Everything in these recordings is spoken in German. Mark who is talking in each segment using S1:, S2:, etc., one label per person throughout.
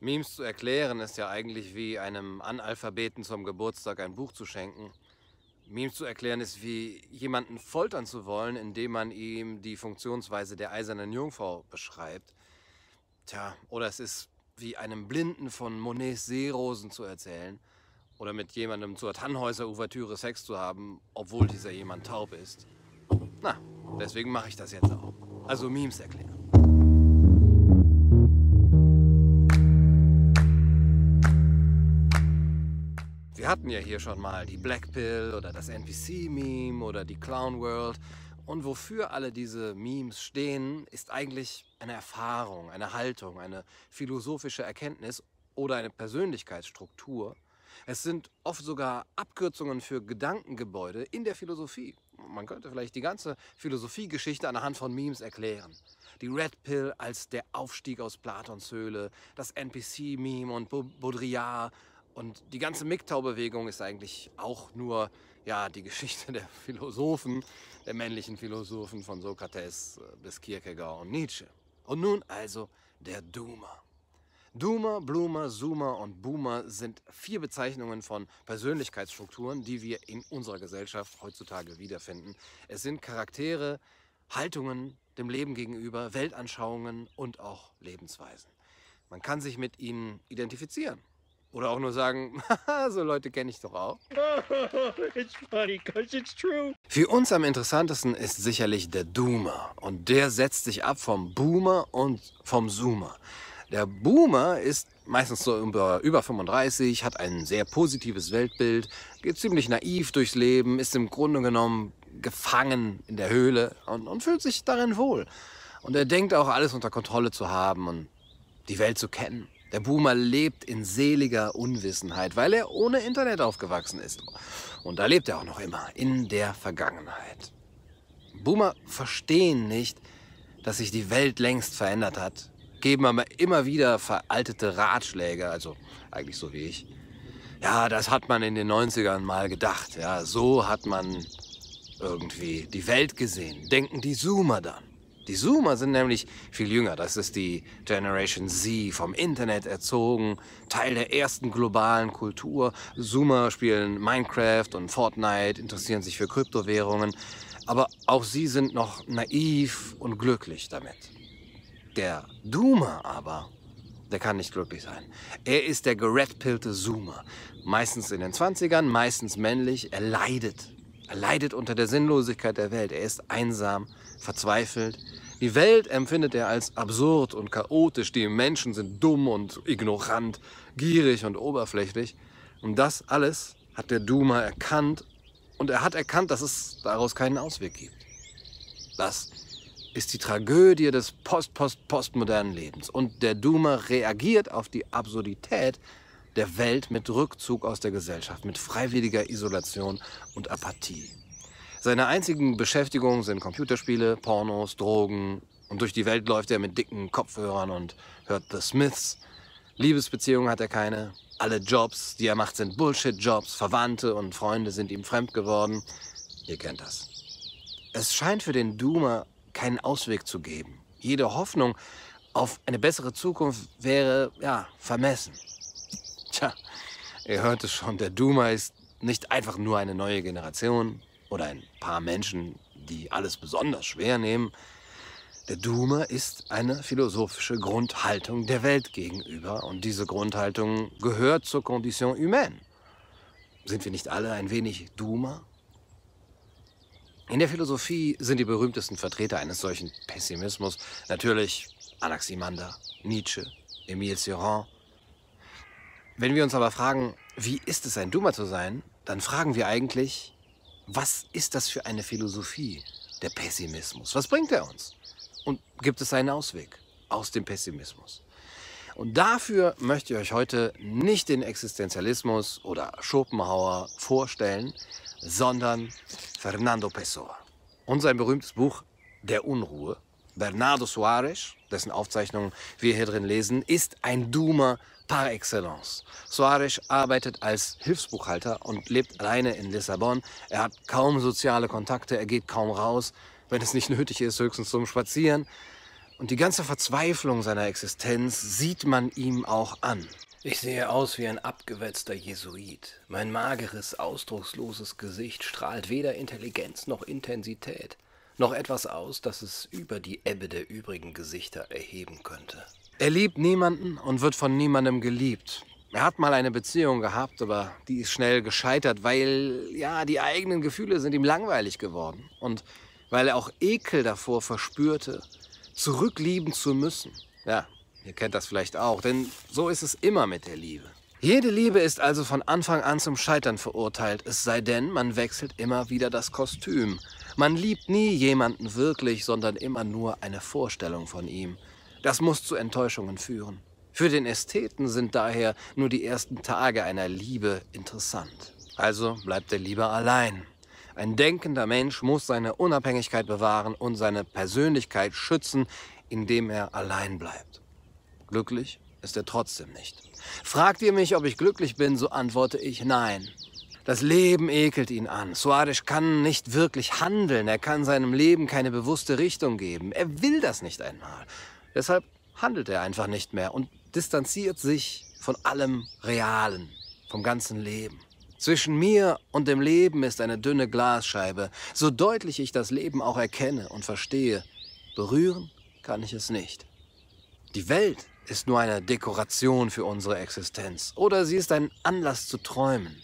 S1: Memes zu erklären ist ja eigentlich wie einem Analphabeten zum Geburtstag ein Buch zu schenken. Memes zu erklären ist wie jemanden foltern zu wollen, indem man ihm die Funktionsweise der eisernen Jungfrau beschreibt. Tja, oder es ist wie einem Blinden von Monets Seerosen zu erzählen oder mit jemandem zur Tannhäuser-Ouvertüre Sex zu haben, obwohl dieser jemand taub ist. Na, deswegen mache ich das jetzt auch. Also Memes erklären. Wir hatten ja hier schon mal die Black Pill oder das NPC-Meme oder die Clown World. Und wofür alle diese Memes stehen, ist eigentlich eine Erfahrung, eine Haltung, eine philosophische Erkenntnis oder eine Persönlichkeitsstruktur. Es sind oft sogar Abkürzungen für Gedankengebäude in der Philosophie. Man könnte vielleicht die ganze Philosophiegeschichte anhand von Memes erklären. Die Red Pill als der Aufstieg aus Platons Höhle, das NPC-Meme und Baudrillard und die ganze MGTOW-Bewegung ist eigentlich auch nur ja, die Geschichte der Philosophen, der männlichen Philosophen von Sokrates äh, bis Kierkegaard und Nietzsche. Und nun also der Doomer. Doomer, Bloomer, Zoomer und Boomer sind vier Bezeichnungen von Persönlichkeitsstrukturen, die wir in unserer Gesellschaft heutzutage wiederfinden. Es sind Charaktere, Haltungen dem Leben gegenüber, Weltanschauungen und auch Lebensweisen. Man kann sich mit ihnen identifizieren. Oder auch nur sagen, so Leute kenne ich doch auch. it's funny, cause it's true. Für uns am interessantesten ist sicherlich der Doomer. Und der setzt sich ab vom Boomer und vom Zoomer. Der Boomer ist meistens so über, über 35, hat ein sehr positives Weltbild, geht ziemlich naiv durchs Leben, ist im Grunde genommen gefangen in der Höhle und, und fühlt sich darin wohl. Und er denkt auch, alles unter Kontrolle zu haben und die Welt zu kennen. Der Boomer lebt in seliger Unwissenheit, weil er ohne Internet aufgewachsen ist. Und da lebt er auch noch immer, in der Vergangenheit. Boomer verstehen nicht, dass sich die Welt längst verändert hat, geben aber immer wieder veraltete Ratschläge, also eigentlich so wie ich. Ja, das hat man in den 90ern mal gedacht. Ja, so hat man irgendwie die Welt gesehen. Denken die Zoomer dann. Die Zoomer sind nämlich viel jünger. Das ist die Generation Z, vom Internet erzogen, Teil der ersten globalen Kultur. Zoomer spielen Minecraft und Fortnite, interessieren sich für Kryptowährungen. Aber auch sie sind noch naiv und glücklich damit. Der Doomer aber, der kann nicht glücklich sein. Er ist der geredpillte Zoomer. Meistens in den 20ern, meistens männlich. Er leidet. Er leidet unter der Sinnlosigkeit der Welt. Er ist einsam, verzweifelt. Die Welt empfindet er als absurd und chaotisch. Die Menschen sind dumm und ignorant, gierig und oberflächlich. Und das alles hat der Duma erkannt. Und er hat erkannt, dass es daraus keinen Ausweg gibt. Das ist die Tragödie des post-post-postmodernen Lebens. Und der Duma reagiert auf die Absurdität der Welt mit Rückzug aus der Gesellschaft, mit freiwilliger Isolation und Apathie. Seine einzigen Beschäftigungen sind Computerspiele, Pornos, Drogen und durch die Welt läuft er mit dicken Kopfhörern und hört The Smiths. Liebesbeziehungen hat er keine. Alle Jobs, die er macht, sind Bullshit-Jobs. Verwandte und Freunde sind ihm fremd geworden. Ihr kennt das. Es scheint für den Doomer keinen Ausweg zu geben. Jede Hoffnung auf eine bessere Zukunft wäre, ja, vermessen. Ihr hört es schon, der Doomer ist nicht einfach nur eine neue Generation, oder ein paar Menschen, die alles besonders schwer nehmen. Der Doomer ist eine philosophische Grundhaltung der Welt gegenüber und diese Grundhaltung gehört zur Condition humaine. Sind wir nicht alle ein wenig Doomer? In der Philosophie sind die berühmtesten Vertreter eines solchen Pessimismus natürlich Anaximander, Nietzsche, Emile Cioran. Wenn wir uns aber fragen, wie ist es ein Doomer zu sein, dann fragen wir eigentlich, was ist das für eine Philosophie, der Pessimismus? Was bringt er uns? Und gibt es einen Ausweg aus dem Pessimismus? Und dafür möchte ich euch heute nicht den Existenzialismus oder Schopenhauer vorstellen, sondern Fernando Pessoa. Und sein berühmtes Buch Der Unruhe. Bernardo Soares, dessen Aufzeichnungen wir hier drin lesen, ist ein Doomer par excellence. Soares arbeitet als Hilfsbuchhalter und lebt alleine in Lissabon. Er hat kaum soziale Kontakte, er geht kaum raus, wenn es nicht nötig ist, höchstens zum Spazieren. Und die ganze Verzweiflung seiner Existenz sieht man ihm auch an.
S2: Ich sehe aus wie ein abgewetzter Jesuit. Mein mageres, ausdrucksloses Gesicht strahlt weder Intelligenz noch Intensität, noch etwas aus, das es über die Ebbe der übrigen Gesichter erheben könnte.
S1: Er liebt niemanden und wird von niemandem geliebt. Er hat mal eine Beziehung gehabt, aber die ist schnell gescheitert, weil, ja, die eigenen Gefühle sind ihm langweilig geworden. Und weil er auch Ekel davor verspürte, zurücklieben zu müssen. Ja, Ihr kennt das vielleicht auch, denn so ist es immer mit der Liebe. Jede Liebe ist also von Anfang an zum Scheitern verurteilt, es sei denn, man wechselt immer wieder das Kostüm. Man liebt nie jemanden wirklich, sondern immer nur eine Vorstellung von ihm. Das muss zu Enttäuschungen führen. Für den Ästheten sind daher nur die ersten Tage einer Liebe interessant. Also bleibt er lieber allein. Ein denkender Mensch muss seine Unabhängigkeit bewahren und seine Persönlichkeit schützen, indem er allein bleibt. Glücklich ist er trotzdem nicht. Fragt ihr mich, ob ich glücklich bin, so antworte ich nein. Das Leben ekelt ihn an. Suarez kann nicht wirklich handeln. Er kann seinem Leben keine bewusste Richtung geben. Er will das nicht einmal. Deshalb handelt er einfach nicht mehr und distanziert sich von allem Realen, vom ganzen Leben. Zwischen mir und dem Leben ist eine dünne Glasscheibe. So deutlich ich das Leben auch erkenne und verstehe, berühren kann ich es nicht. Die Welt ist nur eine Dekoration für unsere Existenz oder sie ist ein Anlass zu träumen.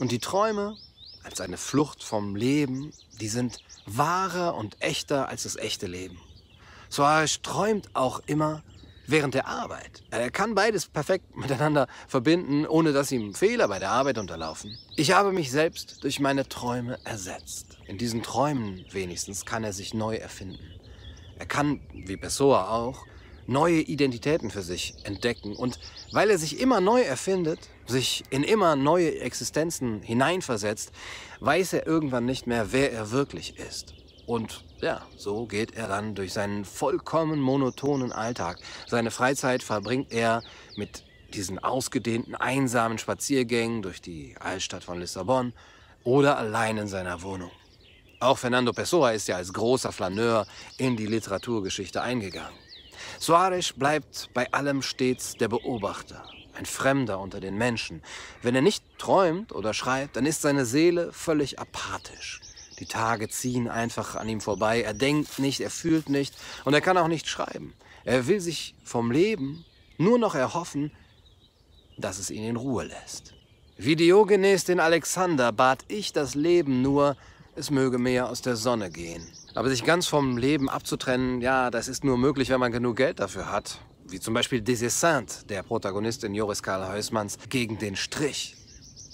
S1: Und die Träume als eine Flucht vom Leben, die sind wahrer und echter als das echte Leben. Suarez träumt auch immer während der Arbeit. Er kann beides perfekt miteinander verbinden, ohne dass ihm Fehler bei der Arbeit unterlaufen. Ich habe mich selbst durch meine Träume ersetzt. In diesen Träumen wenigstens kann er sich neu erfinden. Er kann, wie Pessoa auch, neue Identitäten für sich entdecken. Und weil er sich immer neu erfindet, sich in immer neue Existenzen hineinversetzt, weiß er irgendwann nicht mehr, wer er wirklich ist. Und ja, so geht er dann durch seinen vollkommen monotonen Alltag. Seine Freizeit verbringt er mit diesen ausgedehnten, einsamen Spaziergängen durch die Altstadt von Lissabon oder allein in seiner Wohnung. Auch Fernando Pessoa ist ja als großer Flaneur in die Literaturgeschichte eingegangen. Suarez bleibt bei allem stets der Beobachter, ein Fremder unter den Menschen. Wenn er nicht träumt oder schreibt, dann ist seine Seele völlig apathisch. Die Tage ziehen einfach an ihm vorbei. Er denkt nicht, er fühlt nicht und er kann auch nicht schreiben. Er will sich vom Leben nur noch erhoffen, dass es ihn in Ruhe lässt. Wie Diogenes den Alexander bat ich das Leben nur, es möge mehr aus der Sonne gehen. Aber sich ganz vom Leben abzutrennen, ja, das ist nur möglich, wenn man genug Geld dafür hat. Wie zum Beispiel Desessant, der Protagonist in Joris Karl Heusmanns Gegen den Strich.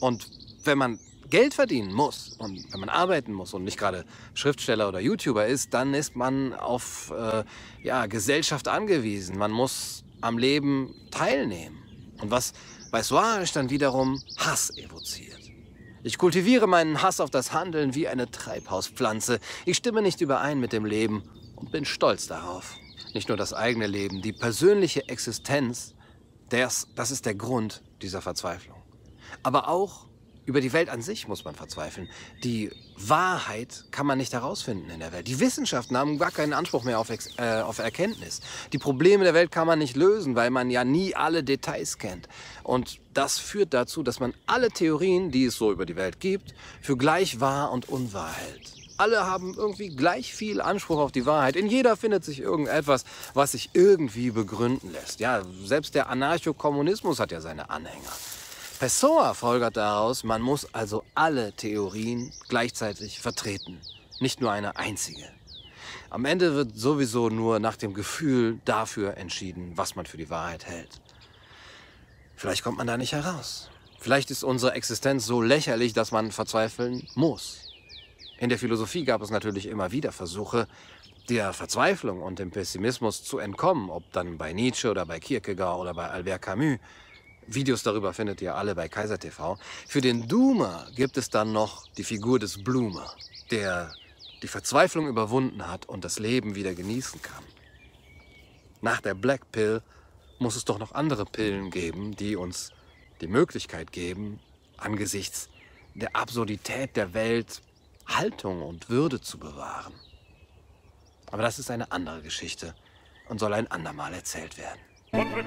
S1: Und wenn man Geld verdienen muss und wenn man arbeiten muss und nicht gerade Schriftsteller oder YouTuber ist, dann ist man auf äh, ja, Gesellschaft angewiesen. Man muss am Leben teilnehmen. Und was bei Suarez dann wiederum Hass evoziert. Ich kultiviere meinen Hass auf das Handeln wie eine Treibhauspflanze. Ich stimme nicht überein mit dem Leben und bin stolz darauf. Nicht nur das eigene Leben, die persönliche Existenz, das, das ist der Grund dieser Verzweiflung. Aber auch über die Welt an sich muss man verzweifeln. Die Wahrheit kann man nicht herausfinden in der Welt. Die Wissenschaften haben gar keinen Anspruch mehr auf, äh, auf Erkenntnis. Die Probleme der Welt kann man nicht lösen, weil man ja nie alle Details kennt. Und das führt dazu, dass man alle Theorien, die es so über die Welt gibt, für gleich wahr und unwahr hält. Alle haben irgendwie gleich viel Anspruch auf die Wahrheit. In jeder findet sich irgendetwas, was sich irgendwie begründen lässt. Ja, selbst der Anarchokommunismus hat ja seine Anhänger. Pessoa folgert daraus, man muss also alle Theorien gleichzeitig vertreten, nicht nur eine einzige. Am Ende wird sowieso nur nach dem Gefühl dafür entschieden, was man für die Wahrheit hält. Vielleicht kommt man da nicht heraus. Vielleicht ist unsere Existenz so lächerlich, dass man verzweifeln muss. In der Philosophie gab es natürlich immer wieder Versuche, der Verzweiflung und dem Pessimismus zu entkommen, ob dann bei Nietzsche oder bei Kierkegaard oder bei Albert Camus. Videos darüber findet ihr alle bei Kaiser TV. Für den Doomer gibt es dann noch die Figur des Bloomer, der die Verzweiflung überwunden hat und das Leben wieder genießen kann. Nach der Black Pill muss es doch noch andere Pillen geben, die uns die Möglichkeit geben, angesichts der Absurdität der Welt Haltung und Würde zu bewahren. Aber das ist eine andere Geschichte und soll ein andermal erzählt werden.
S3: Oltre